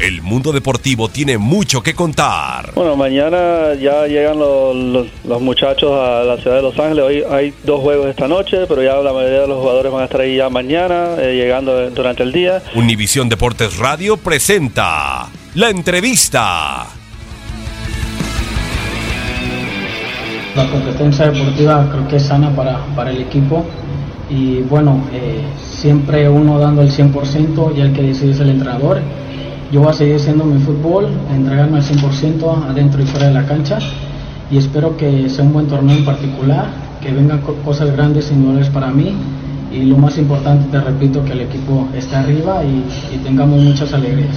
El mundo deportivo tiene mucho que contar. Bueno, mañana ya llegan los, los- los muchachos a la ciudad de Los Ángeles. Hoy hay dos juegos esta noche, pero ya la mayoría de los jugadores van a estar ahí ya mañana, eh, llegando durante el día. Univisión Deportes Radio presenta la entrevista. La competencia deportiva creo que es sana para, para el equipo y bueno, eh, siempre uno dando el 100% y el que decide es el entrenador. Yo voy a seguir haciendo mi fútbol, entregarme al 100% adentro y fuera de la cancha y espero que sea un buen torneo en particular, que vengan co- cosas grandes y nobles para mí y lo más importante, te repito, que el equipo esté arriba y, y tengamos muchas alegrías.